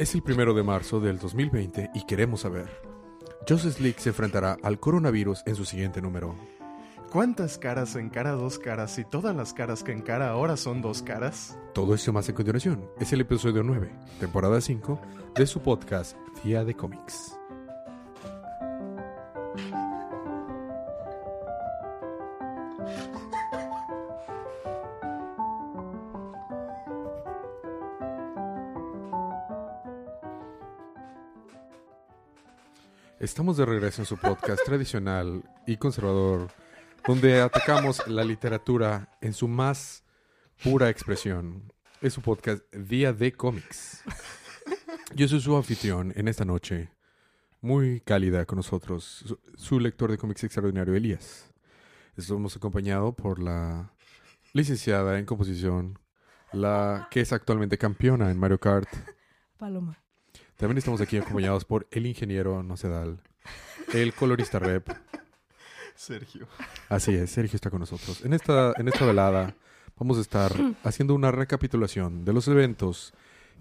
Es el primero de marzo del 2020 y queremos saber. Justice League se enfrentará al coronavirus en su siguiente número. ¿Cuántas caras encara dos caras y todas las caras que encara ahora son dos caras? Todo esto más a continuación. Es el episodio 9, temporada 5, de su podcast Día de Cómics. Estamos de regreso en su podcast tradicional y conservador, donde atacamos la literatura en su más pura expresión. Es su podcast Día de Cómics. Yo soy su anfitrión en esta noche, muy cálida con nosotros, su, su lector de cómics extraordinario, Elías. Estamos acompañado por la licenciada en composición, la que es actualmente campeona en Mario Kart. Paloma. También estamos aquí acompañados por el ingeniero Nocedal, el colorista rep. Sergio. Así es, Sergio está con nosotros. En esta, en esta velada vamos a estar haciendo una recapitulación de los eventos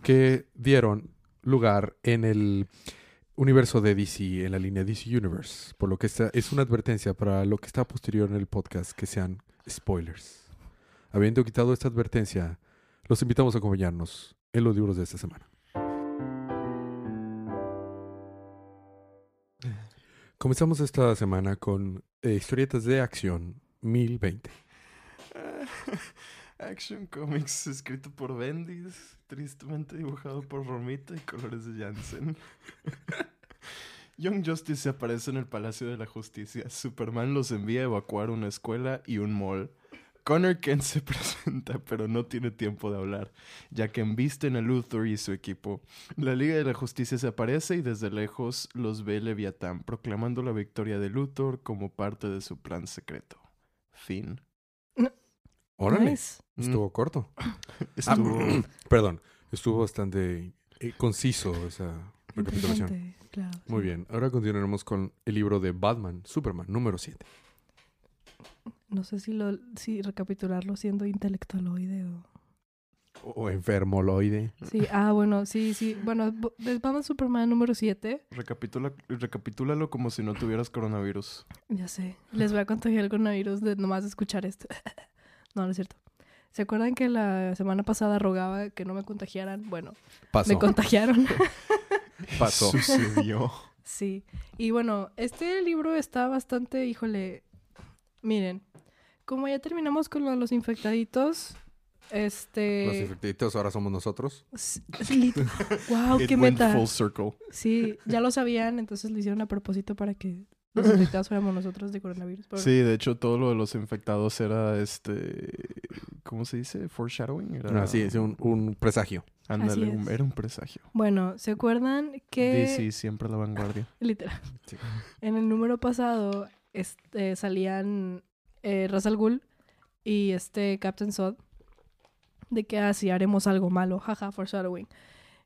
que dieron lugar en el universo de DC, en la línea DC Universe. Por lo que esta es una advertencia para lo que está posterior en el podcast, que sean spoilers. Habiendo quitado esta advertencia, los invitamos a acompañarnos en los libros de esta semana. Comenzamos esta semana con eh, historietas de acción 1020. Action Comics, escrito por Bendis, tristemente dibujado por Romita y colores de Jansen. Young Justice se aparece en el Palacio de la Justicia. Superman los envía a evacuar una escuela y un mall. Connor Kent se presenta, pero no tiene tiempo de hablar, ya que embisten a Luthor y su equipo. La Liga de la Justicia se aparece y desde lejos los ve Leviatán, proclamando la victoria de Luthor como parte de su plan secreto. Fin. Órale, Nice. estuvo corto. Estuvo... Ah, perdón, estuvo bastante eh, conciso esa recapitulación. Claro, Muy sí. bien, ahora continuaremos con el libro de Batman, Superman, número 7. No sé si lo si recapitularlo siendo intelectualoide o... O enfermoloide. Sí, ah, bueno, sí, sí. Bueno, de Batman Superman número 7, Recapitula, recapitúlalo como si no tuvieras coronavirus. ya sé. Les voy a contagiar el coronavirus de nomás de escuchar esto. no, no es cierto. ¿Se acuerdan que la semana pasada rogaba que no me contagiaran? Bueno, Pasó. me contagiaron. Pasó. Sucedió. Sí, y bueno, este libro está bastante, híjole, miren, como ya terminamos con lo de los infectaditos, este... Los infectados ahora somos nosotros. wow, It qué went meta. full circle. Sí, ya lo sabían, entonces lo hicieron a propósito para que los infectados fuéramos nosotros de coronavirus. pero- Sí, de hecho, todo lo de los infectados era este. ¿Cómo se dice? Foreshadowing. Era, Ah, sí, es un, un presagio. Ándale, era un presagio. Bueno, ¿se acuerdan que DC siempre a la vanguardia. literal Sí. en el número pasado este, salían eh, Ra's al Ghul y este Captain Sod de que así haremos algo malo, jaja, foreshadowing.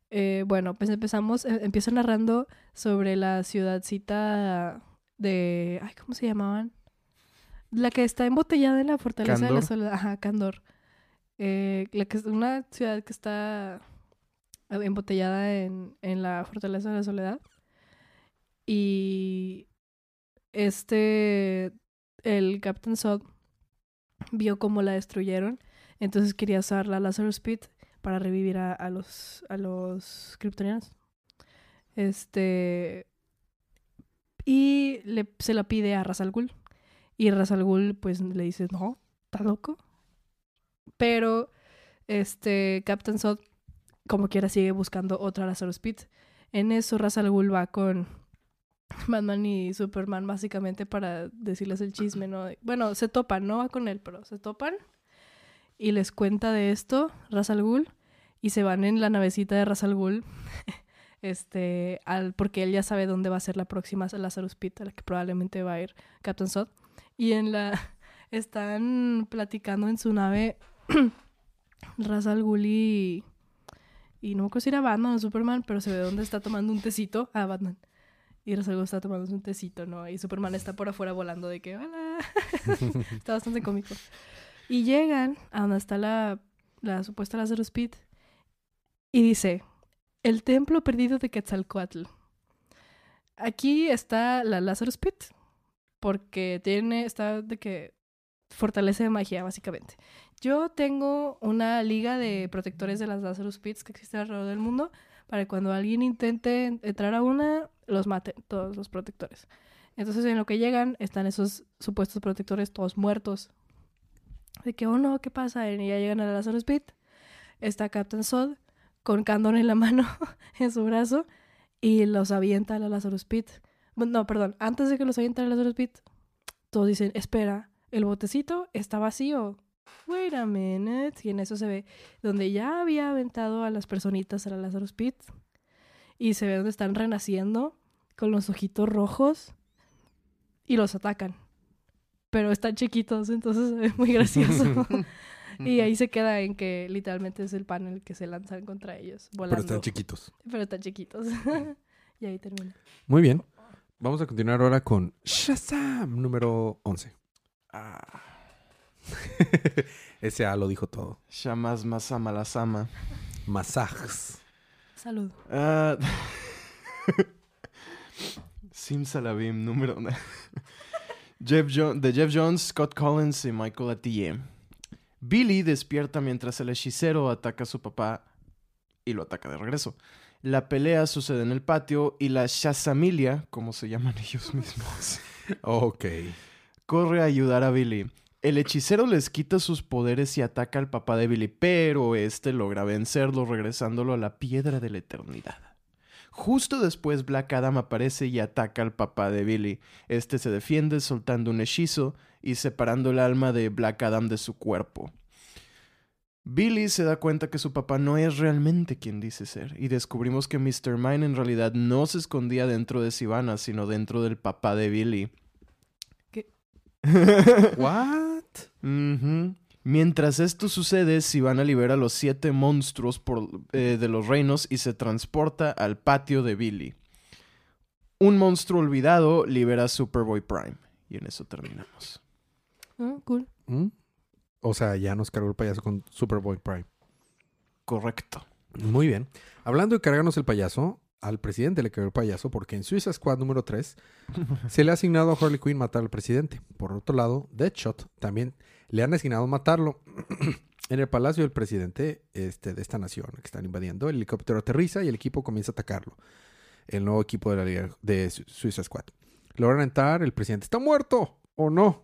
Eh, bueno, pues empezamos, eh, empiezo narrando sobre la ciudadcita de, ay, ¿cómo se llamaban? La que está embotellada en la fortaleza de la soledad, ajá, Candor. Eh, la que es una ciudad que está embotellada en, en la fortaleza de la soledad. Y este, el Captain Sod vio cómo la destruyeron, entonces quería usar la Lazarus Pit para revivir a, a los a los kryptonianos. Este y le, se la pide a Ra's al Ghul. Y Ra's al Ghul pues le dice, "No, ¿estás loco?" Pero este Captain Sod como quiera sigue buscando otra Lazarus Pit. En eso Ra's al Ghul va con Batman y Superman básicamente para decirles el chisme, ¿no? Bueno, se topan, no va con él, pero se topan y les cuenta de esto Ra's al Ghul y se van en la navecita de Ra's al Ghul este, al, porque él ya sabe dónde va a ser la próxima Lazarus Pit, a la que probablemente va a ir Captain Sod. Y en la están platicando en su nave Ra's al Ghul y y no me acuerdo si era Batman o Superman, pero se ve dónde está tomando un tecito a Batman. Y Ra's al Ghul está tomando un tecito, ¿no? Y Superman está por afuera volando de que, hola. está bastante cómico. Y llegan a donde está la, la supuesta Lazarus Pit y dice, El templo perdido de Quetzalcoatl. Aquí está la Lazarus Pit, porque tiene, está de que fortalece de magia, básicamente. Yo tengo una liga de protectores de las Lazarus Pits que existe alrededor del mundo, para cuando alguien intente entrar a una, los mate todos los protectores. Entonces, en lo que llegan, están esos supuestos protectores todos muertos. De que, oh no, ¿qué pasa? Y ya llegan a la Lazarus Pit. Está Captain Sod con Candon en la mano, en su brazo, y los avienta a la Lazarus Pit. No, perdón, antes de que los avienta a la Lazarus Pit, todos dicen, espera, el botecito está vacío. Wait a minute. Y en eso se ve donde ya había aventado a las personitas a la Lazarus Pit. Y se ve donde están renaciendo con los ojitos rojos y los atacan. Pero están chiquitos, entonces ve muy gracioso. y ahí se queda en que literalmente es el panel que se lanzan contra ellos. Volando. Pero están chiquitos. Pero están chiquitos. y ahí termina. Muy bien. Vamos a continuar ahora con Shazam número 11. Ah, Ese A lo dijo todo. Shamas Masama la Sama. Masajes. Salud. Ah, Simsalabim número... Jeff Jo- de Jeff Jones, Scott Collins y Michael Atiyeh. Billy despierta mientras el hechicero ataca a su papá y lo ataca de regreso. La pelea sucede en el patio y la Shazamilia, como se llaman ellos mismos, Ok. corre a ayudar a Billy. El hechicero les quita sus poderes y ataca al papá de Billy, pero este logra vencerlo regresándolo a la piedra de la eternidad. Justo después Black Adam aparece y ataca al papá de Billy. Este se defiende soltando un hechizo y separando el alma de Black Adam de su cuerpo. Billy se da cuenta que su papá no es realmente quien dice ser, y descubrimos que Mr. Mine en realidad no se escondía dentro de Sivana, sino dentro del papá de Billy. ¿Qué? What? Mientras esto sucede, Sivana libera a los siete monstruos por- eh, de los reinos y se transporta al patio de Billy. Un monstruo olvidado libera a Superboy Prime. Y en eso terminamos. Ah, cool. ¿Mm? O sea, ya nos cargó el payaso con Superboy Prime. Correcto. Muy bien. Hablando de cargarnos el payaso, al presidente le cargó el payaso porque en Suiza Squad número 3 se le ha asignado a Harley Quinn matar al presidente. Por otro lado, Deadshot también le han asignado matarlo. en el palacio del presidente este, de esta nación que están invadiendo, el helicóptero aterriza y el equipo comienza a atacarlo. El nuevo equipo de la Liga de Su- Suiza Squad. Logran entrar, el presidente está muerto o no.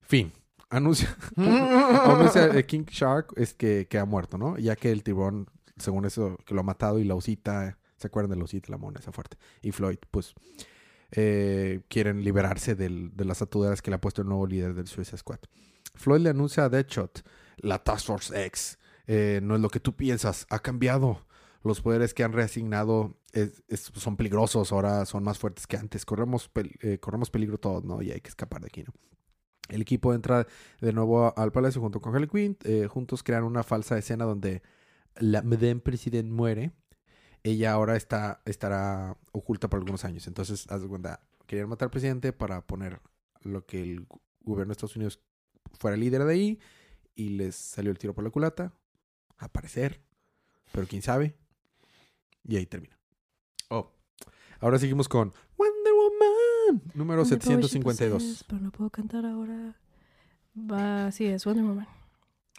Fin. Anuncia, anuncia King Shark es que, que ha muerto, ¿no? Ya que el tiburón, según eso, que lo ha matado y la osita, ¿se acuerdan de la mona esa fuerte? Y Floyd, pues, eh, quieren liberarse del- de las atuderas que le ha puesto el nuevo líder del Suicide Squad. Floyd le anuncia a Deadshot, la Task Force X, eh, no es lo que tú piensas, ha cambiado. Los poderes que han reasignado son peligrosos, ahora son más fuertes que antes. Corremos, eh, corremos peligro todos, ¿no? Y hay que escapar de aquí, ¿no? El equipo entra de nuevo al palacio junto con Harley Quinn. juntos crean una falsa escena donde la Madame President muere. Ella ahora está, estará oculta por algunos años. Entonces, haz de cuenta, querían matar al presidente para poner lo que el gobierno de Estados Unidos fuera líder de ahí. Y les salió el tiro por la culata. Aparecer. Pero quién sabe. Y ahí termina. Oh. Ahora seguimos con Wonder Woman. Número Wonder Woman 752. 806, Pero no puedo cantar ahora. Va, sí, es Wonder Woman.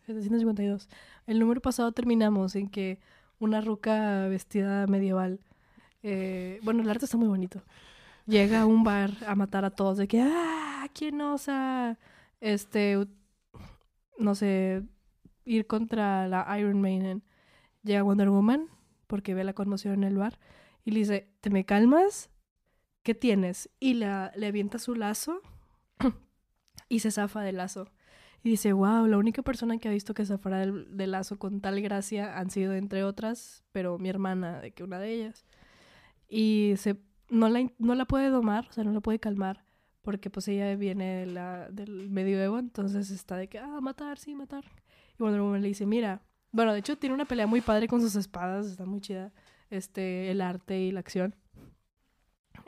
752. El número pasado terminamos en que una ruca vestida medieval. eh, bueno, el arte está muy bonito. Llega a un bar a matar a todos. De que, ¡ah! ¿Quién osa? Este. No sé. Ir contra la Iron Maiden. Llega Wonder Woman porque ve la conmoción en el bar y le dice: ¿Te me calmas? ¿qué tienes? Y la, le avienta su lazo y se zafa del lazo. Y dice, wow, la única persona que ha visto que zafara del, del lazo con tal gracia han sido entre otras, pero mi hermana, de que una de ellas. Y se, no, la, no la puede domar, o sea, no la puede calmar, porque pues ella viene de la, del medioevo, entonces está de que, ah, matar, sí, matar. Y Wonder Woman le dice, mira, bueno, de hecho tiene una pelea muy padre con sus espadas, está muy chida, este, el arte y la acción.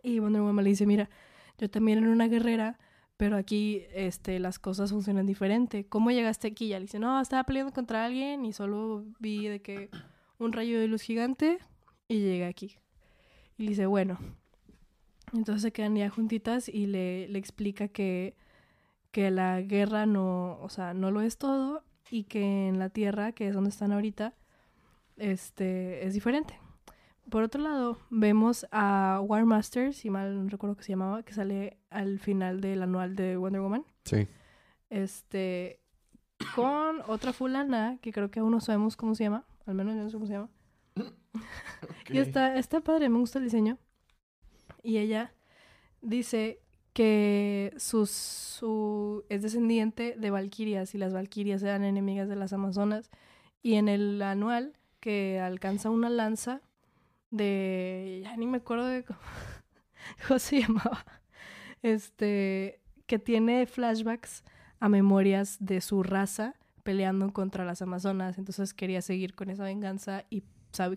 Y Wonder Woman le dice, mira, yo también era una guerrera, pero aquí este, las cosas funcionan diferente. ¿Cómo llegaste aquí? Ya le dice, no, estaba peleando contra alguien y solo vi de que un rayo de luz gigante y llega aquí. Y le dice, bueno. Entonces se quedan ya juntitas y le, le explica que, que la guerra no, o sea, no lo es todo y que en la Tierra, que es donde están ahorita, este, es diferente. Por otro lado, vemos a War Master, si mal no recuerdo que se llamaba, que sale al final del anual de Wonder Woman. Sí. Este, con otra fulana, que creo que aún no sabemos cómo se llama, al menos yo no sé cómo se llama. Y está, está padre, me gusta el diseño. Y ella dice que sus, su, es descendiente de valquirias y las valquirias eran enemigas de las amazonas. Y en el anual que alcanza una lanza de... Ya ni me acuerdo de cómo, se llamaba. Este, que tiene flashbacks a memorias de su raza peleando contra las amazonas. Entonces quería seguir con esa venganza y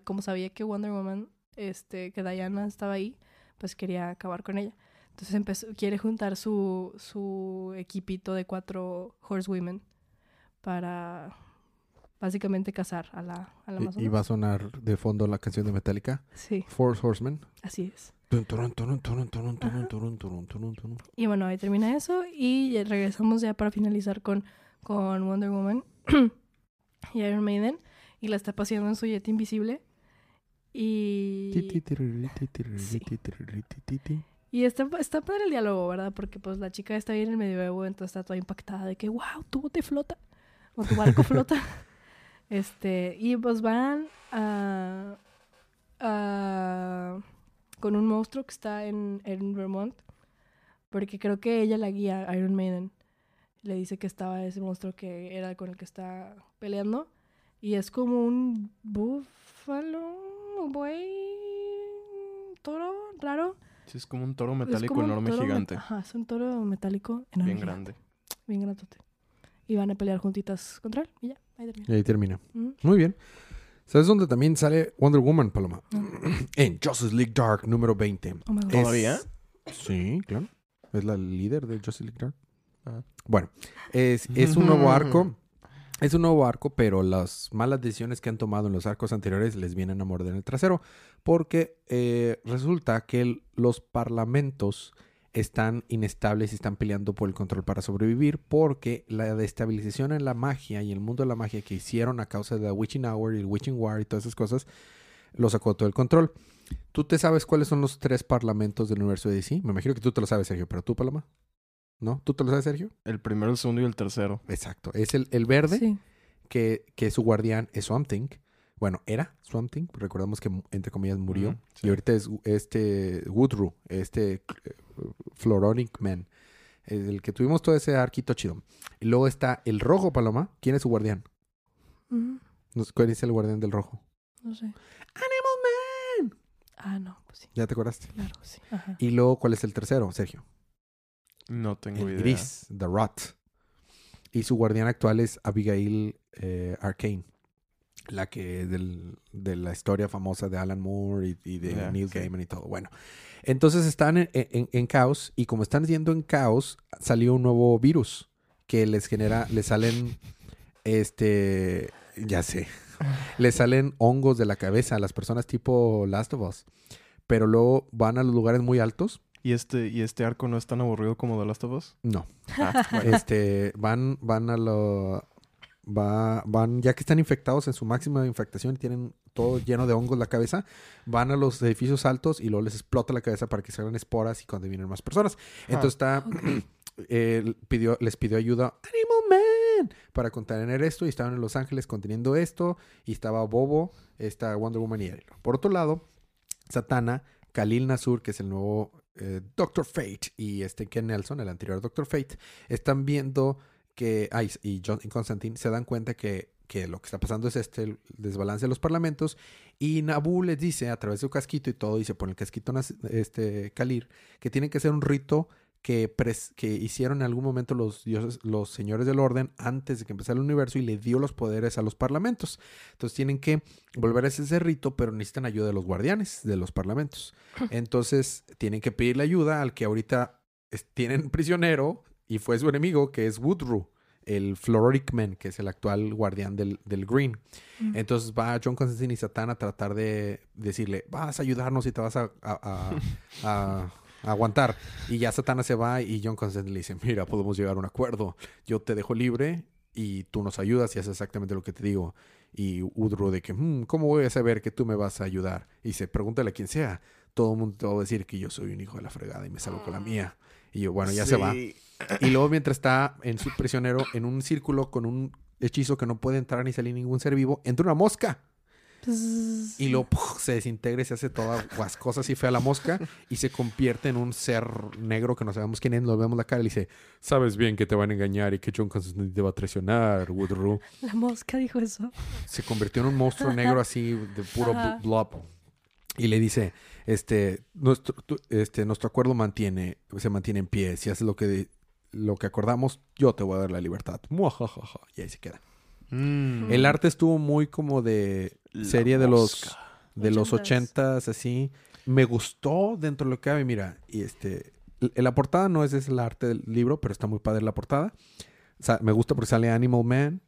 como sabía que Wonder Woman, este, que Diana estaba ahí, pues quería acabar con ella. Entonces empezó, quiere juntar su, su equipito de cuatro horsewomen para básicamente cazar a la, a la Amazona. Y, va a sonar de fondo la canción de Metallica. Sí. Force Horsemen. Así es. Y bueno, ahí termina eso y regresamos ya para finalizar con, con Wonder Woman y Iron Maiden y la está paseando en su jet invisible y... Y está, está padre el diálogo, ¿verdad? Porque pues la chica está ahí en el medioevo, entonces está toda impactada de que, wow, tu bote flota o tu barco flota. Este, y pues van a, a- con un monstruo que está en, en Vermont, porque creo que ella la guía, Iron Maiden. Le dice que estaba ese monstruo que era con el que está peleando. Y es como un búfalo, un buey, toro raro. Sí, es como un toro metálico como enorme toro gigante. Ajá, es un toro metálico enorme. Bien grande. Bien grandote. Y van a pelear juntitas contra él. Y ya, ahí termina. Y ahí termina. Muy bien. ¿Sabes dónde también sale Wonder Woman, Paloma? No. En Justice League Dark número 20. Oh. Es- ¿Todavía? Sí, claro. Es la líder de Justice League Dark. Ah. Bueno, es, es un nuevo arco. Es un nuevo arco, pero las malas decisiones que han tomado en los arcos anteriores les vienen a morder en el trasero. Porque eh, resulta que el- los parlamentos están inestables y están peleando por el control para sobrevivir. Porque la destabilización en la magia y el mundo de la magia que hicieron a causa de la Witching Hour y el Witching War y todas esas cosas, lo sacó todo el control. ¿Tú te sabes cuáles son los tres parlamentos del universo de DC? Me imagino que tú te lo sabes, Sergio, pero tú, Paloma. ¿No? ¿Tú te lo sabes, Sergio? El primero, el segundo y el tercero. Exacto. Es el, el verde, Sí. que, que su guardián es Swamp Thing. Bueno, era Swamp Thing. Recordamos que, entre comillas, murió. Sí. Y ahorita es este Woodrue, este eh, Floronic Man. El que tuvimos todo ese arquito chido. Y luego está el rojo, Paloma. ¿Quién es su guardián? ¿Cuál es el guardián del rojo? No sé. Animal Man. Ah, no, pues sí, ¿Ya te acordaste? claro, sí. Ajá. Y luego, ¿cuál es el tercero, Sergio? No tengo el idea. gris, The Rot. Y su guardián actual es Abigail eh, Arcane, la que del, de la historia famosa de Alan Moore y, y de Neil sí. Gaiman y todo. Bueno, entonces están en, en- en caos y como están yendo en caos, salió un nuevo virus que les genera, les salen, este, ya sé, les salen hongos de la cabeza a las personas tipo Last of Us. Pero luego van a los lugares muy altos. ¿Y este, ¿Y este arco no es tan aburrido como The Last of Us? No, Ah, bueno. este, van, van a lo, va, van, ya que están infectados en su máxima infectación y tienen todo lleno de hongos la cabeza, van a los edificios altos y luego les explota la cabeza para que salgan esporas y cuando vienen más personas. Entonces está, eh, pidió, les pidió ayuda Animal Man para contener esto y estaban en Los Ángeles conteniendo esto y estaba Bobo, está Wonder Woman y él. Por otro lado, Satana, Khalil Nasur, que es el nuevo eh, Doctor Fate, y este Ken Nelson, el anterior Doctor Fate, están viendo que, ay, y John y Constantine se dan cuenta que, que lo que está pasando es este el desbalance de los parlamentos y Nabu les dice a través de su casquito y todo, y se pone el casquito este Kalir, que tienen que hacer un rito que, pres- que hicieron en algún momento los dioses, los señores del orden antes de que empezara el universo y le dio los poderes a los parlamentos. Entonces tienen que volver a hacer ese rito, pero necesitan ayuda de los guardianes de los parlamentos. Entonces tienen que pedirle ayuda al que ahorita tienen prisionero y fue su enemigo, que es Woodrue. el Flororic Man, que es el actual guardián del, del Green. Mm. Entonces va John Constantine y Satán a tratar de decirle, vas a ayudarnos y te vas a, a- a- a- a aguantar. Y ya Satana se va y John Constantine le dice, mira, podemos llegar a un acuerdo. Yo te dejo libre y tú nos ayudas y haces exactamente lo que te digo. Y Udro de que, "Hmm, ¿cómo voy a saber que tú me vas a ayudar? Y se pregúntale a quien sea. Todo el mundo te va a decir que yo soy un hijo de la fregada y me salgo con la mía. Y yo, bueno, ya se va. Y luego mientras está en su prisionero, en un círculo con un hechizo que no puede entrar ni salir ningún ser vivo, entra una mosca. Y luego ¡puf! se desintegra y se hace todas las cosas y fea la mosca y se convierte en un ser negro que no sabemos quién es, no vemos la cara y le dice, sabes bien que te van a engañar y que John Constantine te va a traicionar, Woodrow. La mosca dijo eso. Se convirtió en un monstruo negro así de puro blob. Y le dice, este, nuestro, tu- este, nuestro acuerdo mantiene, se mantiene en pie. Si haces lo que, lo que acordamos, yo te voy a dar la libertad. Muajajaja. Y ahí se queda. Mm. El arte estuvo muy como de La serie de los de los Ochentas. ochentas, así. Me gustó dentro de lo que cabe, mira, y este, la portada no es, es el arte del libro, pero está muy padre la portada. O sea, me gusta porque sale Animal Man.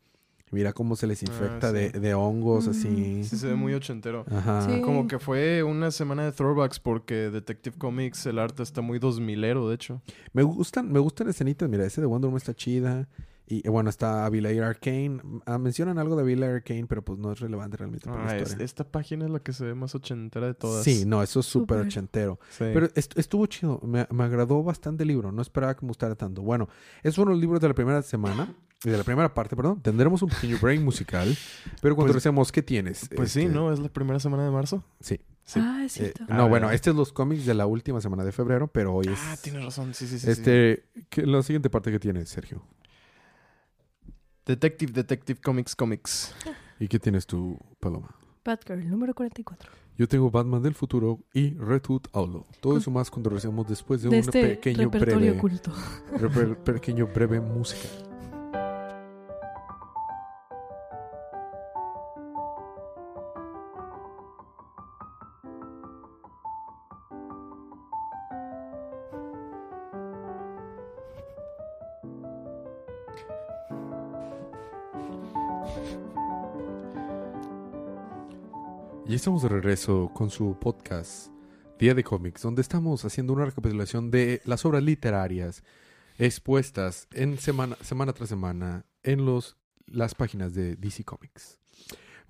Mira cómo se les infecta Ah, sí. de, de hongos, Mm. así. Sí, se ve muy ochentero. Ajá. Sí. Como que fue una semana de throwbacks porque Detective Comics, el arte está muy dos milero, de hecho. Me gustan, me gustan escenitas, mira, ese de Wonder Woman está chida. Y eh, bueno, está Abilair Arcane. Ah, mencionan algo de Abilair Arcane, pero pues no es relevante realmente para la Ah, es- historia. esta página es la que se ve más ochentera de todas. Sí, no, eso es súper Súper. ochentero. Sí. Pero est- estuvo chido. Me, me agradó bastante el libro. No esperaba que me gustara tanto. Bueno, esos fueron los libros de la primera semana. De la primera parte, perdón. Tendremos un pequeño break musical. Pero cuando Pues- ¿qué tienes? Pues sí, Este, ¿no? Es la primera semana de marzo. Sí. Sí. Ah, es Eh, cierto. Ah, no, bueno, ¿verdad? este es los cómics de la última semana de febrero, pero hoy es... Ah, tienes razón. Sí, sí, sí. este, ¿qué- la siguiente parte que tienes, Sergio. Detective, Detective Comics, Comics. ¿Y qué tienes tú, Paloma? Batgirl, número 44. Yo tengo Batman del futuro y Red Hood Outlaw. Todo eso más cuando regresemos después de, De un este pequeño repertorio breve, oculto. reper- pequeño breve música. Estamos de regreso con su podcast Día de Cómics, donde estamos haciendo una recapitulación de las obras literarias expuestas en semana, semana tras semana en los, las páginas de DC Comics.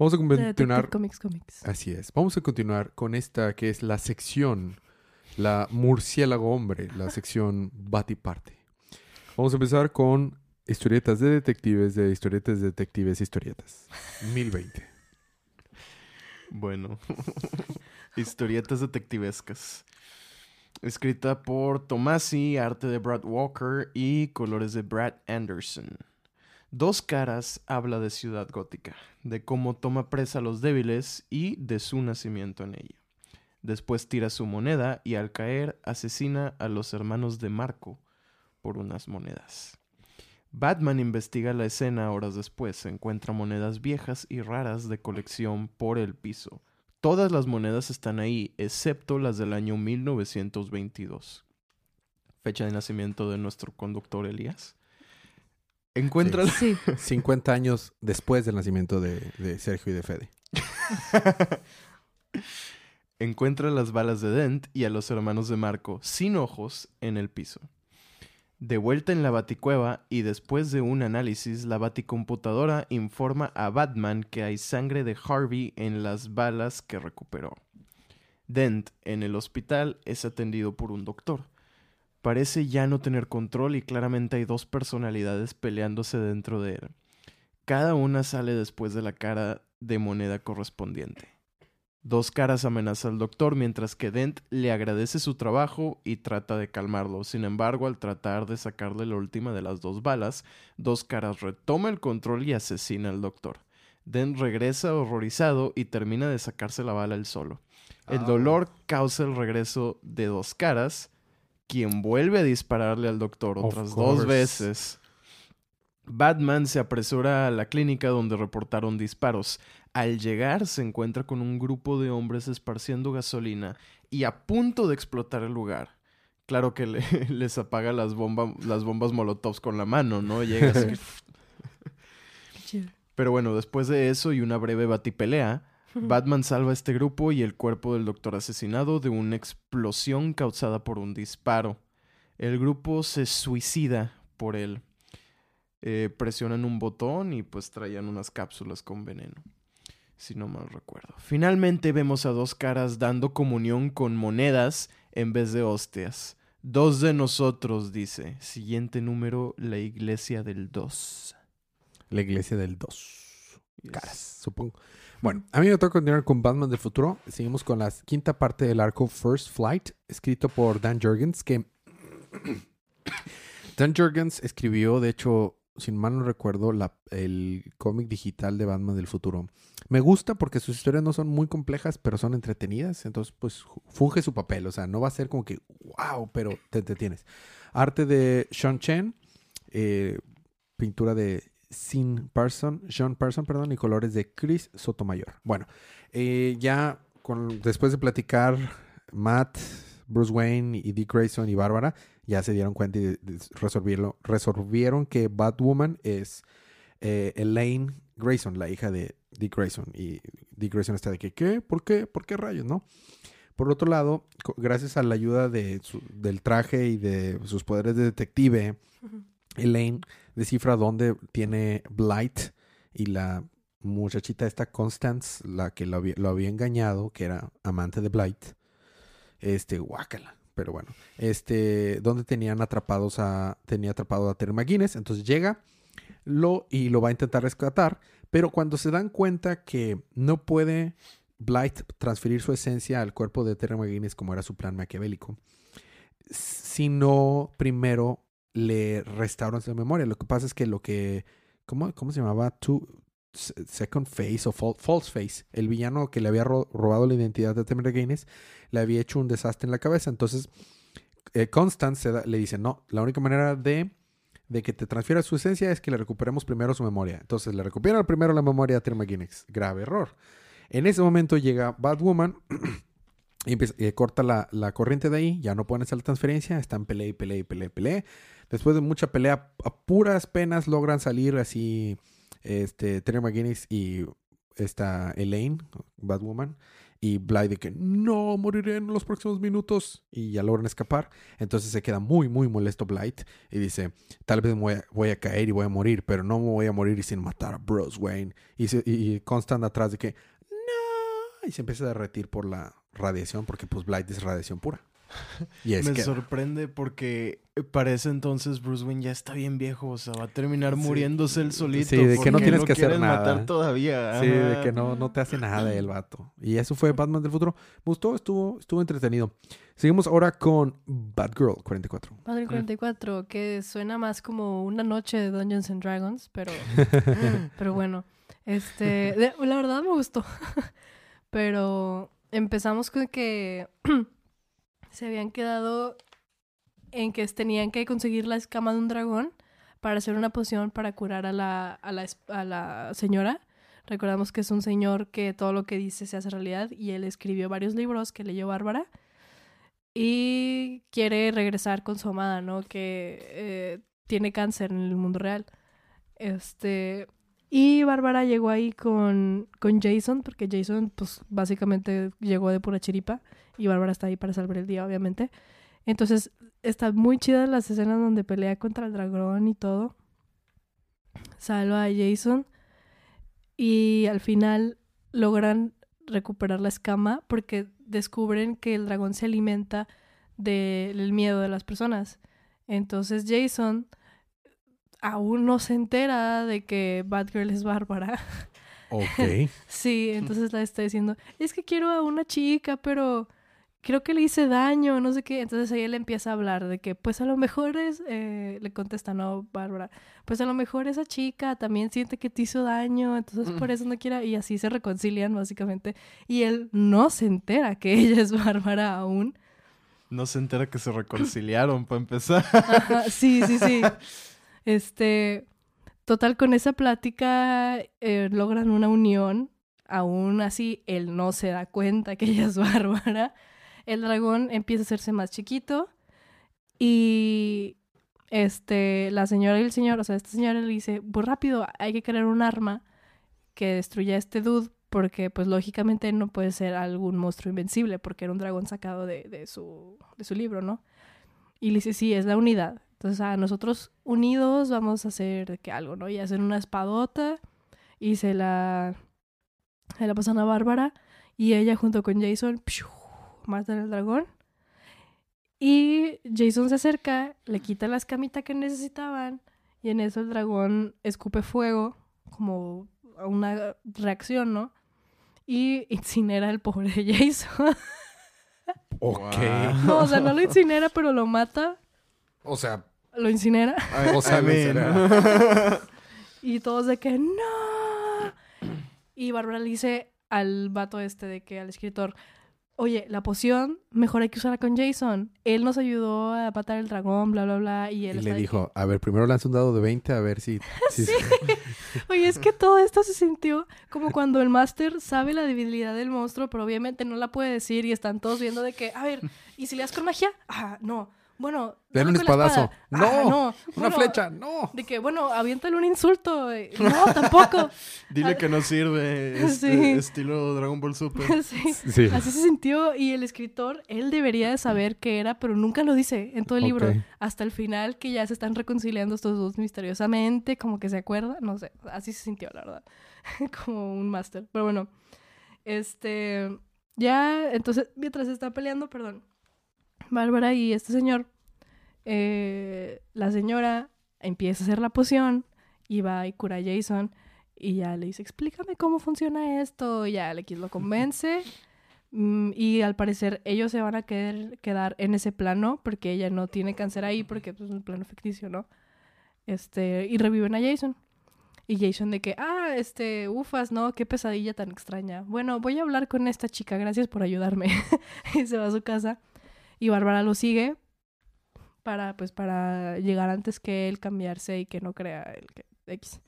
Vamos a continuar. Comics, Comics. Así es. Vamos a continuar con esta que es la sección, la murciélago hombre, la sección Batiparte. Vamos a empezar con historietas de detectives, de historietas de detectives, historietas. 1020. Bueno. Historietas detectivescas. Escrita por Tomasi, arte de Brad Walker y colores de Brad Anderson. Dos caras habla de Ciudad Gótica, de cómo toma presa a los débiles y de su nacimiento en ella. Después tira su moneda y al caer asesina a los hermanos de Marco por unas monedas. Batman investiga la escena horas después, encuentra monedas viejas y raras de colección por el piso. Todas las monedas están ahí, excepto las del año 1922. Fecha de nacimiento de nuestro conductor Elías. Encuentra, Sí. 50 años después del nacimiento de, de Sergio y de Fede. encuentra las balas de Dent y a los hermanos de Marco sin ojos en el piso. De vuelta en la baticueva y después de un análisis, la baticomputadora informa a Batman que hay sangre de Harvey en las balas que recuperó. Dent, en el hospital, es atendido por un doctor. Parece ya no tener control y claramente hay dos personalidades peleándose dentro de él. Cada una sale después de la cara de moneda correspondiente. Dos caras amenaza al doctor mientras que Dent le agradece su trabajo y trata de calmarlo. Sin embargo, al tratar de sacarle la última de las dos balas, Dos caras retoma el control y asesina al doctor. Dent regresa horrorizado y termina de sacarse la bala él solo. El Ah. dolor causa el regreso de Dos caras, quien vuelve a dispararle al doctor otras dos veces. Batman se apresura a la clínica donde reportaron disparos. Al llegar se encuentra con un grupo de hombres esparciendo gasolina y a punto de explotar el lugar. Claro que le- les apaga las, bomba- las bombas molotovs con la mano, ¿no? Llega así. Pero bueno, después de eso y una breve batipelea, Batman salva a este grupo y el cuerpo del doctor asesinado de una explosión causada por un disparo. El grupo se suicida por él. Eh, presionan un botón y pues traían unas cápsulas con veneno. Si no mal recuerdo. Finalmente vemos a dos caras dando comunión con monedas en vez de hostias. Dos de nosotros, dice. Siguiente número, la iglesia del dos. La iglesia del 2. Yes. Caras, supongo. Bueno, a mí me toca continuar con Batman del futuro. Seguimos con la quinta parte del arco First Flight, escrito por Dan Jurgens, que Dan Jurgens escribió, de hecho, sin mal no recuerdo, el cómic digital de Batman del futuro. Me gusta porque sus historias no son muy complejas, pero son entretenidas. Entonces, pues, funge su papel. O sea, no va a ser como que, wow, pero te entretienes. Arte de Sean Chen, eh, pintura de Sin Parson, Sean Parson, perdón, y colores de Chris Sotomayor. Bueno, eh, ya después de platicar Matt, Bruce Wayne y Dick Grayson y Bárbara, ya se dieron cuenta y resolvieron, resolvieron que Batwoman es eh, Elaine Grayson, la hija de Dick Grayson. Y Dick Grayson está de que, ¿qué? ¿Por qué? ¿Por qué rayos? ¿No? Por otro lado, gracias a la ayuda de su- del traje y de sus poderes de detective, Elaine descifra dónde tiene Blight y la muchachita esta Constance, la que lo había, lo había engañado, que era amante de Blight. Este, guácala. Pero bueno, este, donde tenían atrapados a, tenía atrapado a Terry McGuinness. Entonces llega lo, y lo va a intentar rescatar. Pero cuando se dan cuenta que no puede Blight transferir su esencia al cuerpo de Terry McGuinness como era su plan maquiavélico, sino primero le restauran su memoria. Lo que pasa es que lo que, ¿cómo, cómo se llamaba? Two, second Face o fal- False Face, el villano que le había ro- robado la identidad de Terry McGuinness, le había hecho un desastre en la cabeza. Entonces, eh, Constance le dice, no, la única manera de, que te transfiera su esencia es que le recuperemos primero su memoria. Entonces, le recupera primero la memoria a Terry McGuinness. Grave error. En ese momento llega Batwoman y eh, corta la, la corriente de ahí, ya no pueden hacer la transferencia, están pelea y pelea y pelea y pelea. Después de mucha pelea, a puras penas logran salir así este, Terry McGuinness y esta Elaine, Batwoman, y Blythe de que no moriré en los próximos minutos y ya logran escapar. Entonces se queda muy, muy molesto Blythe y dice, tal vez voy a, caer y voy a morir, pero no me voy a morir sin matar a Bruce Wayne. Y, se- y, y constan atrás de que no, y se empieza a derretir por la radiación, porque pues Blythe es radiación pura. Y es Me que... sorprende porque para ese entonces Bruce Wayne ya está bien viejo, o sea, va a terminar Sí. muriéndose él solito. Sí, de que no tienes que hacer nada. matar todavía. Sí, de que no, no te hace nada el vato. Y eso fue Batman del futuro. Me gustó, estuvo, estuvo entretenido. Seguimos ahora con Batgirl 44. Padre 44, que suena más como una noche de Dungeons and Dragons, pero, pero bueno, este, la verdad me gustó. pero empezamos con que se habían quedado en que tenían que conseguir la escama de un dragón para hacer una poción para curar a la, a la, a la señora. Recordamos que es un señor que todo lo que dice se hace realidad y él escribió varios libros que leyó Bárbara y quiere regresar con su amada, ¿no? Que eh, tiene cáncer en el mundo real. Este. Y Bárbara llegó ahí con, con Jason, porque Jason, pues, básicamente llegó de pura chiripa. Y Bárbara está ahí para salvar el día, obviamente. Entonces, está muy chida las escenas donde pelea contra el dragón y todo. Salva a Jason. Y al final logran recuperar la escama porque descubren que el dragón se alimenta del miedo de las personas. Entonces Jason aún no se entera de que Batgirl es Bárbara. Ok. Sí, entonces la está diciendo, es que quiero a una chica, pero creo que le hice daño, no sé qué. Entonces ella le empieza a hablar de que, pues a lo mejor es, eh, le contesta, no, Bárbara, pues a lo mejor esa chica también siente que te hizo daño, entonces por eso no quiera. Y así se reconcilian básicamente. Y él no se entera que ella es Bárbara aún. No se entera que se reconciliaron para empezar. Ajá, sí, sí, sí. Este, total, con esa plática eh, logran una unión. Aún así, él no se da cuenta que ella es bárbara. El dragón empieza a hacerse más chiquito y este, la señora y el señor, o sea, esta señora le dice, pues rápido, hay que crear un arma que destruya a este dude, porque pues lógicamente no puede ser algún monstruo invencible, porque era un dragón sacado de, de su, de su libro, ¿no? Y le dice, sí, es la unidad. Entonces, a nosotros unidos vamos a hacer que algo, ¿no? Y hacen una espadota y se la, se la pasan a Bárbara y ella junto con Jason ¡piu! Matan al dragón. Y Jason se acerca, le quita la escamita que necesitaban y en eso el dragón escupe fuego como una reacción, ¿no? Y incinera al pobre Jason. Ok. No, o sea, no lo incinera, pero lo mata. O sea, Lo incinera. O sea, lo mean. Y todos de que no. Y Bárbara le dice al vato este de que al escritor, oye, la poción, mejor hay que usarla con Jason. Él nos ayudó a matar el dragón, bla, bla, bla. Y y él le dijo, a ver, primero lanza un dado de 20 a ver si... si- que, Oye, es que todo esto se sintió como cuando el máster sabe la debilidad del monstruo, pero obviamente no la puede decir y están todos viendo de que, a ver, ¿y si le das con magia? Ah, no. Bueno, Dale un espadazo. espada. Ah, No, no. Una Bueno, flecha, no. De que, bueno, aviéntale un insulto. eh, No, tampoco. Dile que no sirve este, Sí. estilo Dragon Ball Super. sí. Sí. Así se sintió y el escritor, él debería de saber qué era, pero nunca lo dice en todo el libro. Hasta el final que ya se están reconciliando estos dos misteriosamente, como que se acuerda, no sé, así se sintió, la verdad. como un máster. Pero bueno, este, ya, entonces, mientras se está peleando, perdón, Bárbara y este señor, eh, la señora empieza a hacer la poción y va y cura a Jason y ya le dice, explícame cómo funciona esto. Y ya Alex lo convence. Mm, y al parecer ellos se van a querer quedar en ese plano porque ella no tiene cáncer ahí porque pues, es un plano ficticio, ¿no? Este, y reviven a Jason. Y Jason de que, ah, este, ufas, ¿no? Qué pesadilla tan extraña. Bueno, voy a hablar con esta chica, gracias por ayudarme. y se va a su casa. Y Bárbara lo sigue para, pues, para llegar antes que él, cambiarse y que no crea el que X.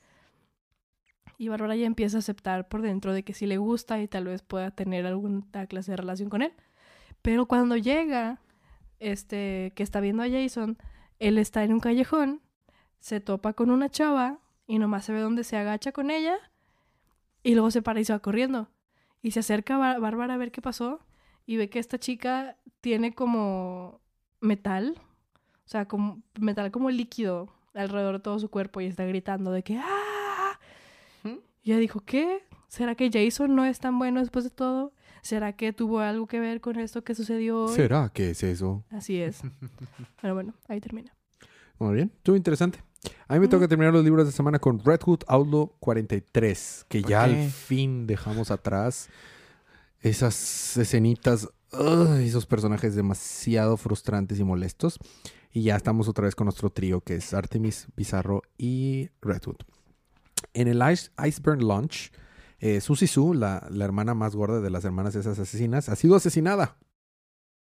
Y Bárbara ya empieza a aceptar por dentro de que sí le gusta y tal vez pueda tener alguna clase de relación con él. Pero cuando llega, este, que está viendo a Jason, él está en un callejón, se topa con una chava y nomás se ve donde se agacha con ella y luego se para y se va corriendo. Y se acerca a Bár- Bárbara a ver qué pasó y ve que esta chica tiene como metal, o sea, como metal como líquido alrededor de todo su cuerpo y está gritando de que ¡ah! ¿Mm? Y ella dijo, ¿qué? ¿Será que Jason no es tan bueno después de todo? ¿Será que tuvo algo que ver con esto que sucedió hoy? ¿Será que es eso? Así es. Pero bueno, ahí termina. Muy bien, estuvo interesante. A mí me Ujú. toca terminar los libros de semana con Red Hood Outlaw 43, que ya Ok. al fin dejamos atrás esas escenitas, ugh, esos personajes demasiado frustrantes y molestos. Y ya estamos otra vez con nuestro trío, que es Artemis, Bizarro y Red Hood. En el Ice, Iceburn Launch, eh, Susie Sue, la, la hermana más gorda de las hermanas de esas asesinas, ha sido asesinada.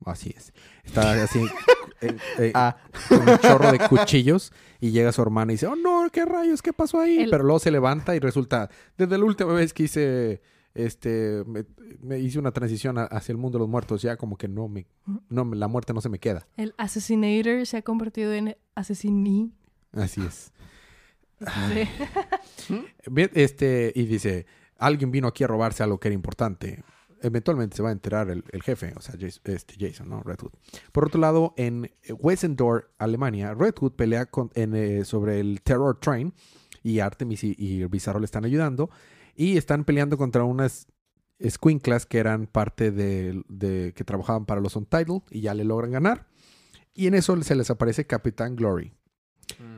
Así es. Está así eh, eh, Ah, con un chorro de cuchillos y llega su hermano y dice, oh no, qué rayos, qué pasó ahí. El- Pero luego se levanta y resulta, desde la última vez que hice, este, me, me hice una transición a- hacia el mundo de los muertos, ya como que no me, no me- la muerte no se me queda. El Assassinator se ha convertido en Assassiní. Así es. Sí. Este, y dice, alguien vino aquí a robarse algo que era importante. Eventualmente se va a enterar el, el jefe, o sea, Jason, este Jason, ¿no? Red Hood. Por otro lado, en Wessendorf, Alemania, Red Hood pelea con, en, eh, sobre el Terror Train y Artemis y, y Bizarro le están ayudando y están peleando contra unas squinklas que eran parte de, de- que trabajaban para los Untitled y ya le logran ganar. Y en eso se les aparece Capitán Glory.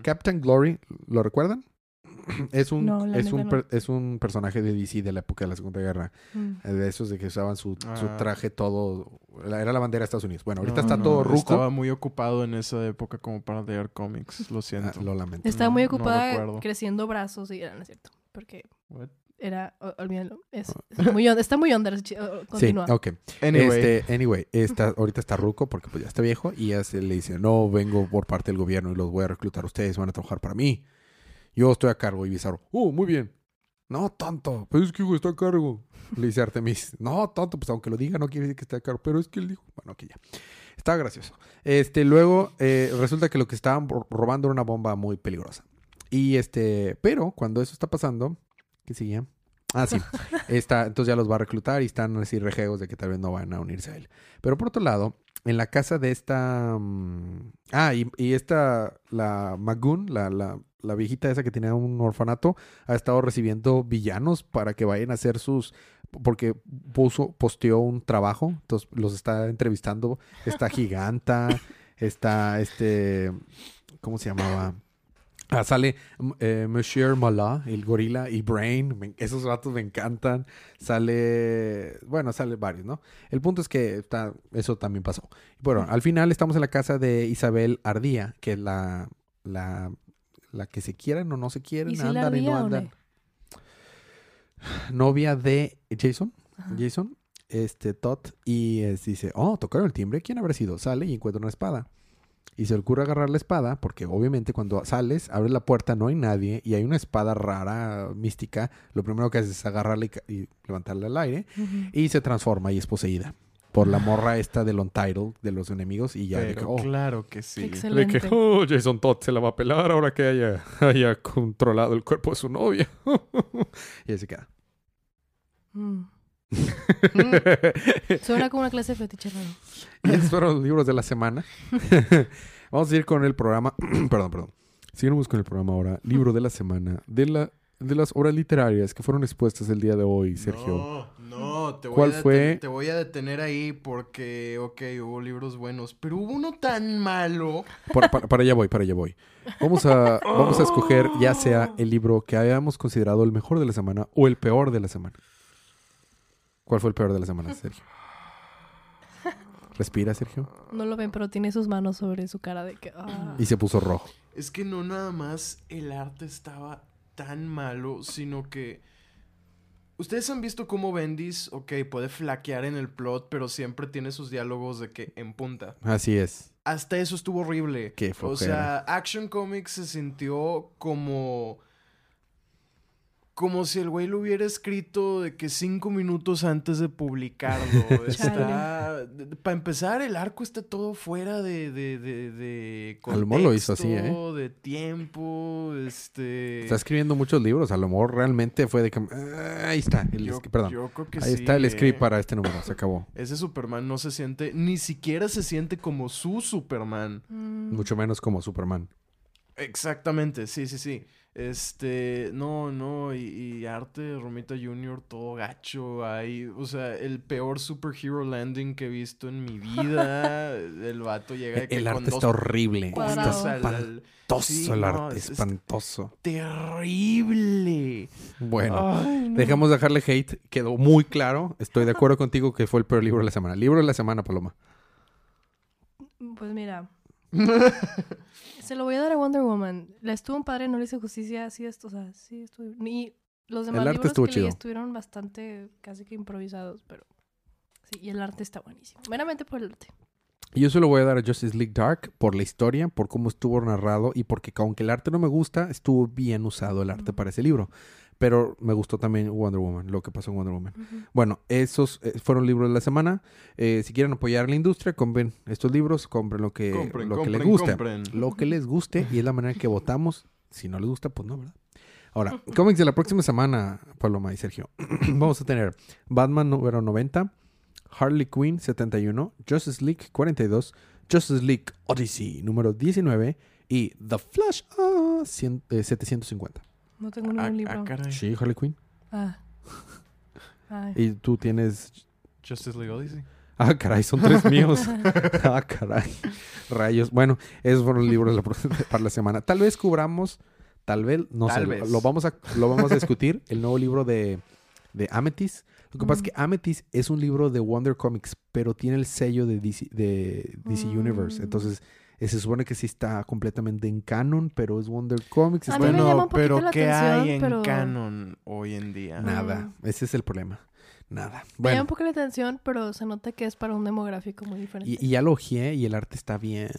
Captain Glory, ¿lo recuerdan? Es un, No, es, un no. es un personaje de DC de la época de la Segunda Guerra. Mm. eh, De esos de que usaban su, su Ah. traje todo. la- Era la bandera de Estados Unidos. Bueno, ahorita no, está no, todo ruco. Estaba muy ocupado en esa época como para leer cómics. Lo Ah, siento. lo lamento. Estaba No, muy ocupada creciendo brazos y era, no es cierto. Porque What? Era, olvídalo. Es, es muy, on- está muy under. o- Sí, Continúa. ok. Anyway, Este, anyway, está, ahorita está ruco porque pues ya está viejo y ya se le dice, no, vengo por parte del gobierno y los voy a reclutar a ustedes, van a trabajar para mí. Yo estoy a cargo y Bizarro, oh, muy bien. No, tonto, pues es que hijo está a cargo. Le dice Artemis, no, tonto, pues aunque lo diga no quiere decir que esté a cargo, pero es que él dijo, Bueno, que ya. Estaba gracioso. Este, luego eh, resulta que lo que estaban ro- robando era una bomba muy peligrosa. Y este, pero cuando eso está pasando, ¿qué sigue? Ah, sí. Está, entonces ya los va a reclutar y están así rejegos de que tal vez no van a unirse a él. Pero por otro lado, en la casa de esta. mm, ah, y, y esta, la Magoon, la, la, la viejita esa que tenía un orfanato, ha estado recibiendo villanos para que vayan a hacer sus. Porque puso, posteó un trabajo, entonces los está entrevistando. Esta giganta, está este. ¿Cómo se llamaba? Ah, sale mm, eh, Monsieur Mala, el gorila, y Brain. me- esos ratos me encantan. Sale. Bueno, sale varios, ¿no? El punto es que está, eso también pasó. Bueno, al final estamos en la casa de Isabel Ardía, que es la. la la que se quieren o no se quieren, ¿Y si la andan y no andan. no? Novia de Jason. Ajá. Jason, este Todd, y dice, oh, tocaron el timbre, ¿quién habrá sido? Sale y encuentra una espada. Y se le ocurre agarrar la espada, porque obviamente cuando sales, abres la puerta, no hay nadie, y hay una espada rara, mística. Lo primero que haces es agarrarla y, y levantarla al aire, y se transforma y es poseída por la morra esta del Untitled, de los enemigos, y ya de que, Pero oh, claro que sí. de Excelente. que, oh, Jason Todd se la va a pelar ahora que haya, haya controlado el cuerpo de su novia. y ahí se queda. Mm. Suena como una clase de fetiche raro. Y esos fueron los libros de la semana. Vamos a ir con el programa. perdón, perdón. Seguimos con el programa ahora. Libro de la semana. De, la, de las obras literarias que fueron expuestas el día de hoy, Sergio. No, no, te voy, ¿Cuál a fue? te voy a detener ahí porque, ok, hubo libros buenos, pero hubo uno tan malo. Para, para- para allá voy, para allá voy. Vamos a, vamos a escoger ya sea el libro que hayamos considerado el mejor de la semana o el peor de la semana. ¿Cuál fue el peor de la semana, Sergio? Respira, Sergio. No lo ven, pero tiene sus manos sobre su cara de que... ah. Y se puso rojo. Es que no nada más el arte estaba tan malo, sino que... Ustedes han visto cómo Bendis, ok, puede flaquear en el plot, pero siempre tiene sus diálogos de que en punta. Así es. Hasta eso estuvo horrible. Qué O flojera. sea, Action Comics se sintió como. Como si el güey lo hubiera escrito de que cinco minutos antes de publicarlo. está. Para empezar, el arco está todo fuera de. de, de, de A lo mejor lo hizo así, contexto, De tiempo. Este. Está escribiendo muchos libros. A lo mejor realmente fue de que... ah, ahí está. El, yo, perdón. yo creo que Ahí sí, está el eh. script para este número. Se acabó. Ese Superman no se siente. Ni siquiera se siente como su Superman. Mm. Mucho menos como Superman. Exactamente, sí, sí, sí. Este, no, no, y, y arte Romita Jr. todo gacho, hay, o sea, el peor superhero landing que he visto en mi vida. el vato llega de que El arte dos está horrible. Está espantoso Sí, el no, arte. es- es- espantoso. terrible. Bueno. Ay, no. Dejamos de dejarle hate. Quedó muy claro. Estoy de acuerdo contigo que fue el peor libro de la semana. Libro de la semana, Paloma. Pues mira. Se lo voy a dar a Wonder Woman. La estuvo un padre, no le hice justicia. Sí, esto, o sea, sí estuvo. Y los demás El arte libros que chido. leí estuvieron bastante casi que improvisados, pero. Sí, y el arte está buenísimo. Meramente por el arte. Y yo se lo voy a dar a Justice League Dark por la historia, por cómo estuvo narrado y porque aunque el arte no me gusta, estuvo bien usado el arte para ese libro. Pero me gustó también Wonder Woman, lo que pasó en Wonder Woman. Bueno, esos eh, fueron libros de la semana. Eh, si quieren apoyar a la industria, compren estos libros, compren lo que, Compren, lo que les guste. compren. Lo que les guste y es la manera en que votamos. Si no les gusta, pues no, ¿verdad? Ahora, cómics de la próxima semana, Paloma y Sergio. Vamos a tener Batman número 90, Harley Quinn 71, Justice League 42, Justice League Odyssey número 19 y The Flash ah, 100, eh, 750. No tengo Ah, ningún ah, libro. caray. Sí, Harley Quinn. Ah. Ay. Y tú tienes Justice League Odyssey. Ah, caray, son tres míos. ah, caray. Rayos. Bueno, esos fueron los libros de la pro- para la semana. Tal vez cubramos, tal vez, no Tal sé, vez. Lo, vamos a, lo vamos a discutir, el nuevo libro de, de Amethyst. Lo que pasa es que Amethyst es un libro de Wonder Comics, pero tiene el sello de DC, de DC Mm. Universe. Entonces, eh, se supone que sí está completamente en canon, pero es Wonder Comics. A está- mí me llama Bueno, un poquito pero la ¿qué atención, hay en pero- canon hoy en día? Nada. Ese es el problema. Nada. Me llama un poco la atención, pero se nota que es para un demográfico muy diferente. y, y ya lo ojeé y el arte está bien.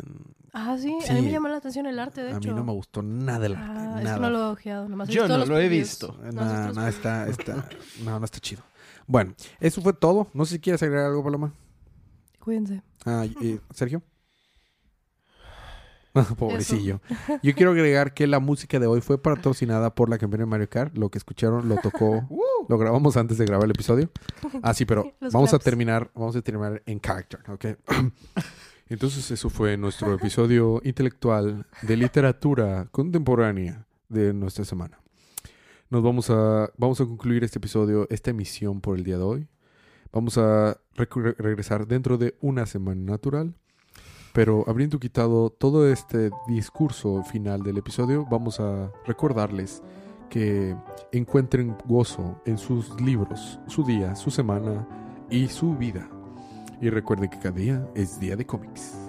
Ah, sí, a mí me llama la atención el arte, de A hecho. mí no me gustó nada el arte. Ah, es nada. que no lo he ojeado, nomás Yo no lo he visto. No, los nada, está, está, no, no está chido. Bueno, eso fue todo. No sé si quieres agregar algo, Paloma. Cuídense. Ah, y- Sergio. Ah, Pobrecillo. Yo quiero agregar que la música de hoy fue patrocinada por la campeona de Mario Kart. Lo que escucharon lo tocó, lo grabamos antes de grabar el episodio. Ah, sí, pero Los vamos a terminar, vamos a terminar en character, ¿ok? Entonces eso fue nuestro episodio intelectual de literatura contemporánea de nuestra semana. Nos vamos a, vamos a concluir este episodio, esta emisión por el día de hoy. Vamos a re- regresar dentro de una semana natural. Pero habiendo quitado todo este discurso final del episodio, vamos a recordarles que encuentren gozo en sus libros, su día, su semana y su vida. Y recuerden que cada día es día de cómics.